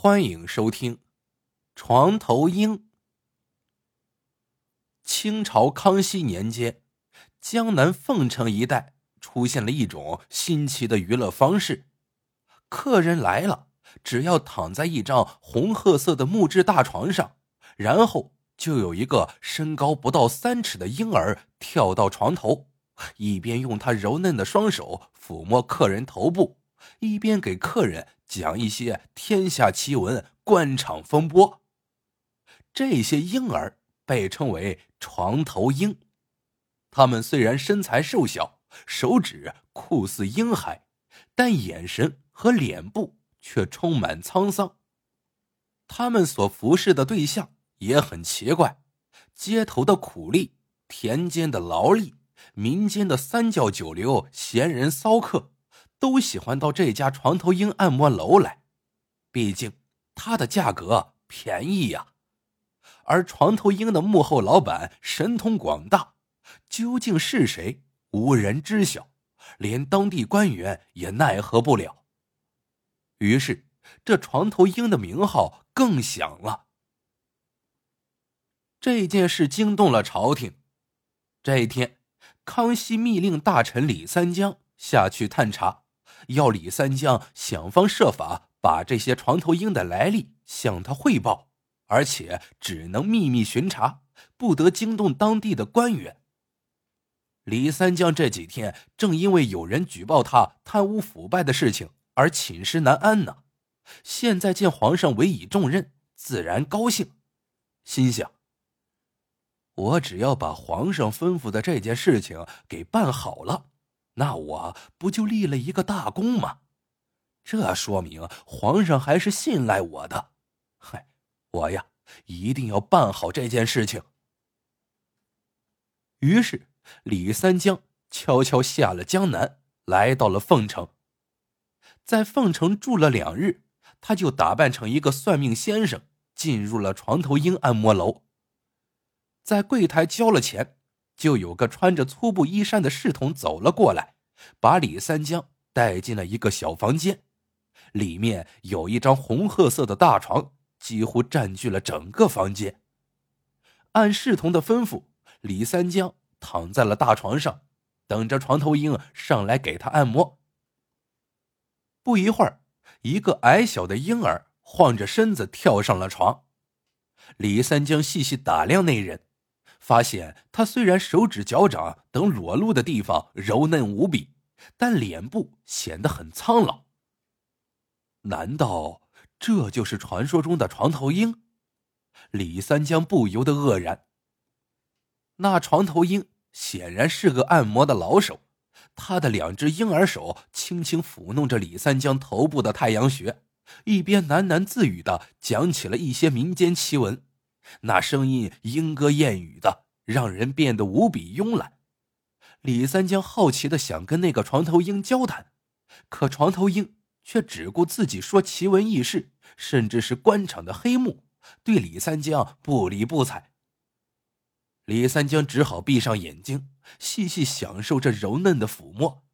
欢迎收听《床头鹰》。清朝康熙年间，江南凤城一带出现了一种新奇的娱乐方式：客人来了，只要躺在一张红褐色的木质大床上，然后就有一个身高不到三尺的婴儿跳到床头，一边用他柔嫩的双手抚摸客人头部，一边给客人。讲一些天下奇闻、官场风波。这些婴儿被称为“床头鹰”，他们虽然身材瘦小，手指酷似婴孩，但眼神和脸部却充满沧桑。他们所服侍的对象也很奇怪：街头的苦力、田间的劳力、民间的三教九流、闲人骚客。都喜欢到这家床头鹰按摩楼来，毕竟它的价格便宜呀。而床头鹰的幕后老板神通广大，究竟是谁，无人知晓，连当地官员也奈何不了。于是，这床头鹰的名号更响了。这件事惊动了朝廷。这一天，康熙密令大臣李三江下去探查。要李三江想方设法把这些床头鹰的来历向他汇报，而且只能秘密巡查，不得惊动当地的官员。李三江这几天正因为有人举报他贪污腐败的事情而寝食难安呢，现在见皇上委以重任，自然高兴，心想：我只要把皇上吩咐的这件事情给办好了。那我不就立了一个大功吗？这说明皇上还是信赖我的。嗨，我呀，一定要办好这件事情。于是，李三江悄悄下了江南，来到了凤城。在凤城住了两日，他就打扮成一个算命先生，进入了床头鹰按摩楼。在柜台交了钱。就有个穿着粗布衣衫的侍童走了过来，把李三江带进了一个小房间，里面有一张红褐色的大床，几乎占据了整个房间。按侍童的吩咐，李三江躺在了大床上，等着床头鹰上来给他按摩。不一会儿，一个矮小的婴儿晃着身子跳上了床，李三江细细打量那人。发现他虽然手指、脚掌等裸露的地方柔嫩无比，但脸部显得很苍老。难道这就是传说中的床头鹰？李三江不由得愕然。那床头鹰显然是个按摩的老手，他的两只婴儿手轻轻抚弄着李三江头部的太阳穴，一边喃喃自语的讲起了一些民间奇闻。那声音莺歌燕语的，让人变得无比慵懒。李三江好奇的想跟那个床头鹰交谈，可床头鹰却只顾自己说奇闻异事，甚至是官场的黑幕，对李三江不理不睬。李三江只好闭上眼睛，细细享受这柔嫩的抚摸。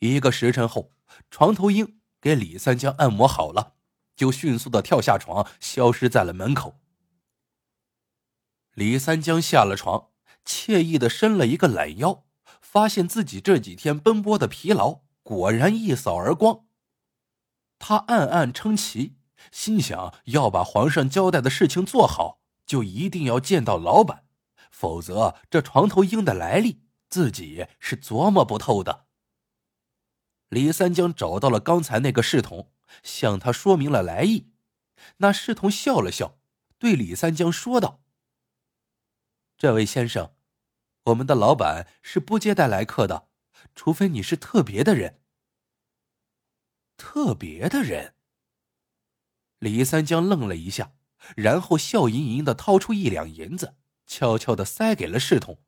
一个时辰后，床头鹰给李三江按摩好了，就迅速的跳下床，消失在了门口。李三江下了床，惬意的伸了一个懒腰，发现自己这几天奔波的疲劳果然一扫而光。他暗暗称奇，心想要把皇上交代的事情做好，就一定要见到老板，否则这床头鹰的来历自己是琢磨不透的。李三江找到了刚才那个侍童，向他说明了来意。那侍童笑了笑，对李三江说道。这位先生，我们的老板是不接待来客的，除非你是特别的人。特别的人。李三江愣了一下，然后笑吟吟的掏出一两银子，悄悄的塞给了侍童。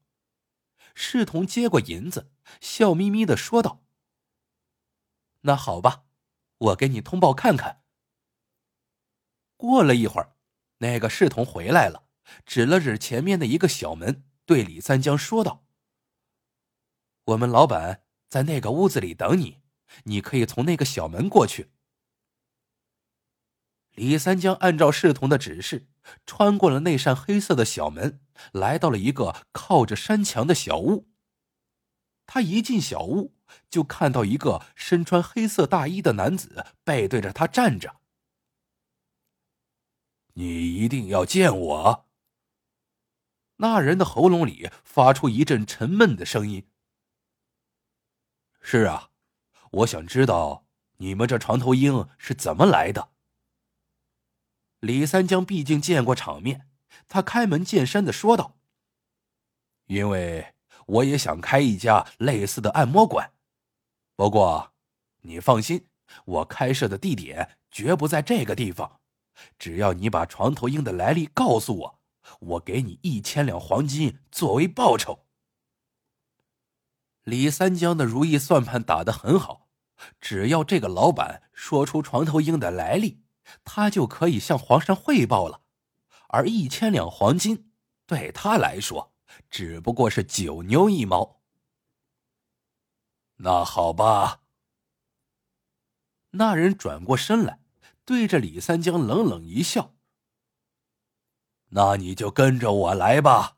侍童接过银子，笑眯眯的说道：“那好吧，我给你通报看看。”过了一会儿，那个侍童回来了。指了指前面的一个小门，对李三江说道：“我们老板在那个屋子里等你，你可以从那个小门过去。”李三江按照侍童的指示，穿过了那扇黑色的小门，来到了一个靠着山墙的小屋。他一进小屋，就看到一个身穿黑色大衣的男子背对着他站着。你一定要见我。那人的喉咙里发出一阵沉闷的声音。是啊，我想知道你们这床头鹰是怎么来的。李三江毕竟见过场面，他开门见山的说道：“因为我也想开一家类似的按摩馆，不过你放心，我开设的地点绝不在这个地方。只要你把床头鹰的来历告诉我，我给你一千两黄金作为报酬。”李三江的如意算盘打得很好，只要这个老板说出床头鹰的来历。他就可以向皇上汇报了，而一千两黄金对他来说只不过是九牛一毛。那好吧。那人转过身来，对着李三江冷冷一笑：“那你就跟着我来吧。”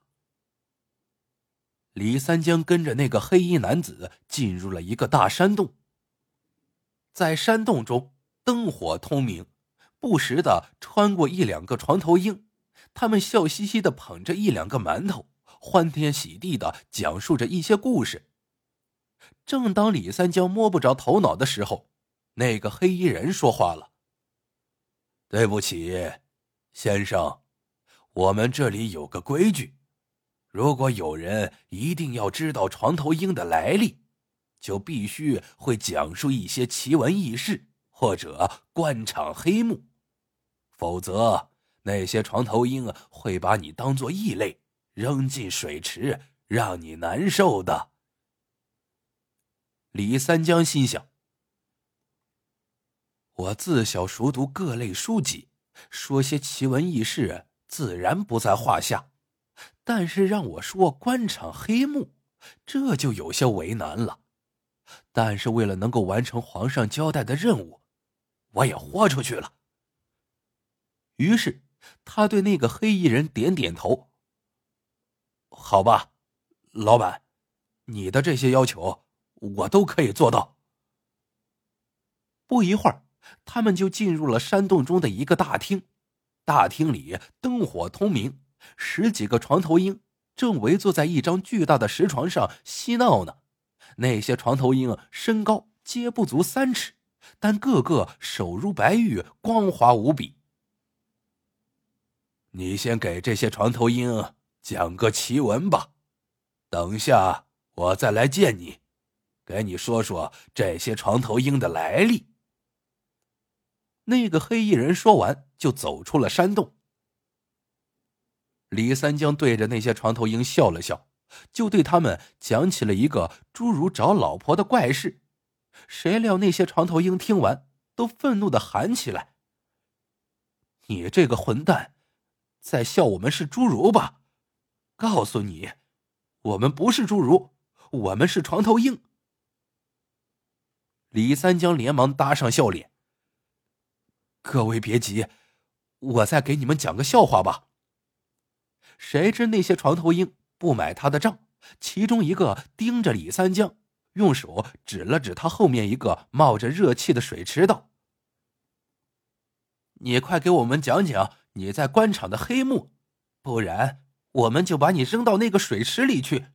李三江跟着那个黑衣男子进入了一个大山洞，在山洞中灯火通明。不时的穿过一两个床头鹰，他们笑嘻嘻的捧着一两个馒头，欢天喜地的讲述着一些故事。正当李三江摸不着头脑的时候，那个黑衣人说话了：“对不起，先生，我们这里有个规矩，如果有人一定要知道床头鹰的来历，就必须会讲述一些奇闻异事或者官场黑幕。”否则，那些床头鹰会把你当做异类，扔进水池，让你难受的。李三江心想：我自小熟读各类书籍，说些奇闻异事自然不在话下，但是让我说官场黑幕，这就有些为难了。但是为了能够完成皇上交代的任务，我也豁出去了。于是，他对那个黑衣人点点头。好吧，老板，你的这些要求我都可以做到。不一会儿，他们就进入了山洞中的一个大厅。大厅里灯火通明，十几个床头鹰正围坐在一张巨大的石床上嬉闹呢。那些床头鹰身高皆不足三尺，但个个手如白玉，光滑无比。你先给这些床头鹰讲个奇闻吧，等下我再来见你，给你说说这些床头鹰的来历。那个黑衣人说完，就走出了山洞。李三江对着那些床头鹰笑了笑，就对他们讲起了一个侏儒找老婆的怪事。谁料那些床头鹰听完，都愤怒的喊起来：“你这个混蛋！”在笑我们是侏儒吧？告诉你，我们不是侏儒，我们是床头鹰。李三江连忙搭上笑脸。各位别急，我再给你们讲个笑话吧。谁知那些床头鹰不买他的账，其中一个盯着李三江，用手指了指他后面一个冒着热气的水池，道：“你快给我们讲讲。”你在官场的黑幕，不然我们就把你扔到那个水池里去。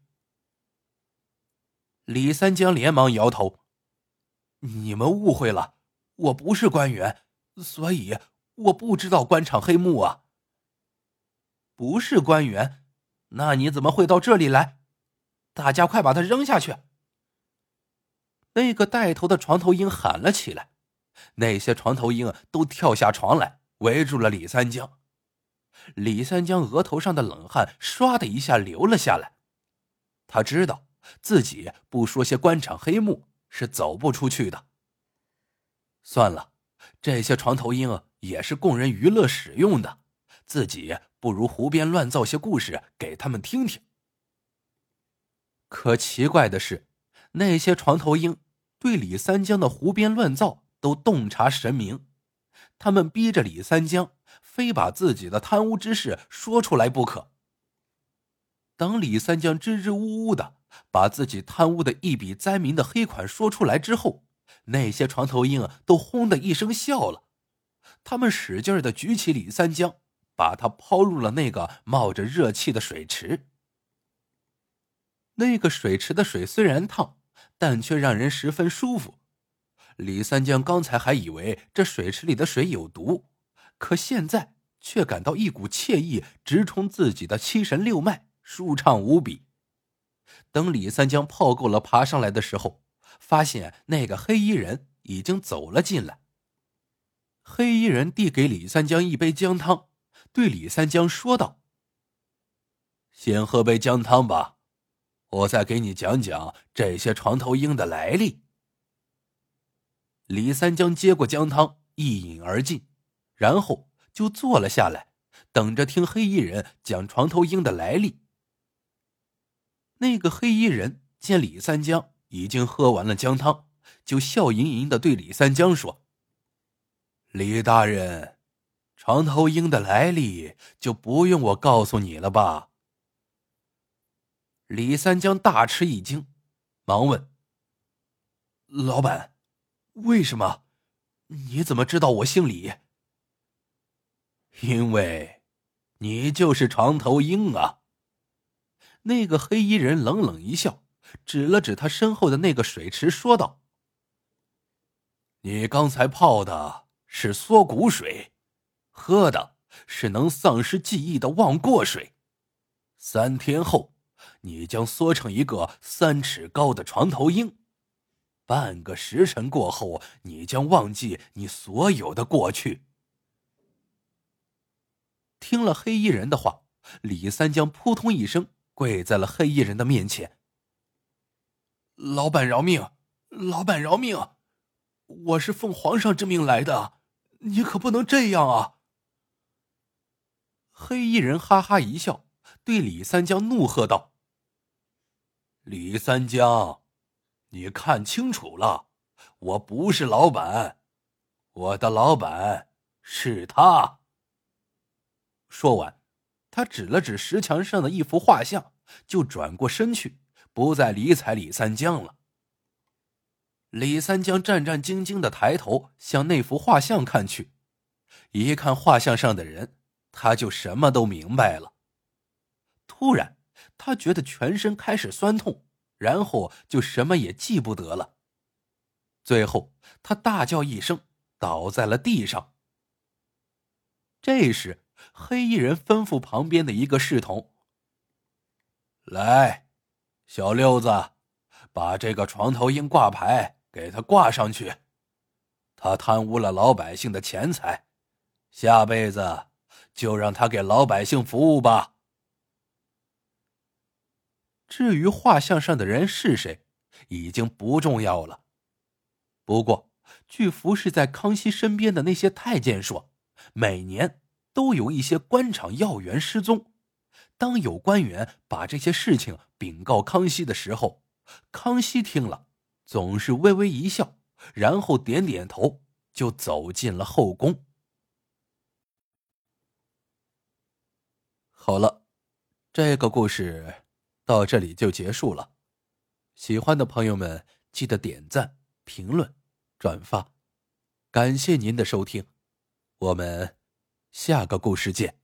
李三江连忙摇头：“你们误会了，我不是官员，所以我不知道官场黑幕啊。不是官员，那你怎么会到这里来？大家快把他扔下去！”那个带头的床头鹰喊了起来，那些床头鹰都跳下床来。围住了李三江，李三江额头上的冷汗唰的一下流了下来。他知道自己不说些官场黑幕是走不出去的。算了，这些床头鹰啊也是供人娱乐使用的，自己不如胡编乱造些故事给他们听听。可奇怪的是，那些床头鹰对李三江的胡编乱造都洞察神明。他们逼着李三江非把自己的贪污之事说出来不可。等李三江支支吾吾的把自己贪污的一笔灾民的黑款说出来之后，那些床头鹰都轰的一声笑了。他们使劲的举起李三江，把他抛入了那个冒着热气的水池。那个水池的水虽然烫，但却让人十分舒服。李三江刚才还以为这水池里的水有毒，可现在却感到一股惬意直冲自己的七神六脉，舒畅无比。等李三江泡够了爬上来的时候，发现那个黑衣人已经走了进来。黑衣人递给李三江一杯姜汤，对李三江说道：“先喝杯姜汤吧，我再给你讲讲这些床头鹰的来历。”李三江接过姜汤，一饮而尽，然后就坐了下来，等着听黑衣人讲床头鹰的来历。那个黑衣人见李三江已经喝完了姜汤，就笑吟吟的对李三江说：“李大人，床头鹰的来历就不用我告诉你了吧？”李三江大吃一惊，忙问：“老板。”为什么？你怎么知道我姓李？因为，你就是床头鹰啊！那个黑衣人冷冷一笑，指了指他身后的那个水池，说道：“你刚才泡的是缩骨水，喝的是能丧失记忆的忘过水。三天后，你将缩成一个三尺高的床头鹰。”半个时辰过后，你将忘记你所有的过去。听了黑衣人的话，李三江扑通一声跪在了黑衣人的面前。老板饶命！老板饶命！我是奉皇上之命来的，你可不能这样啊！黑衣人哈哈一笑，对李三江怒喝道：“李三江！”你看清楚了，我不是老板，我的老板是他。说完，他指了指石墙上的一幅画像，就转过身去，不再理睬李三江了。李三江战战兢兢的抬头向那幅画像看去，一看画像上的人，他就什么都明白了。突然，他觉得全身开始酸痛。然后就什么也记不得了。最后，他大叫一声，倒在了地上。这时，黑衣人吩咐旁边的一个侍童：“来，小六子，把这个床头鹰挂牌给他挂上去。他贪污了老百姓的钱财，下辈子就让他给老百姓服务吧。”至于画像上的人是谁，已经不重要了。不过，据服侍在康熙身边的那些太监说，每年都有一些官场要员失踪。当有官员把这些事情禀告康熙的时候，康熙听了总是微微一笑，然后点点头，就走进了后宫。好了，这个故事。到这里就结束了，喜欢的朋友们记得点赞、评论、转发，感谢您的收听，我们下个故事见。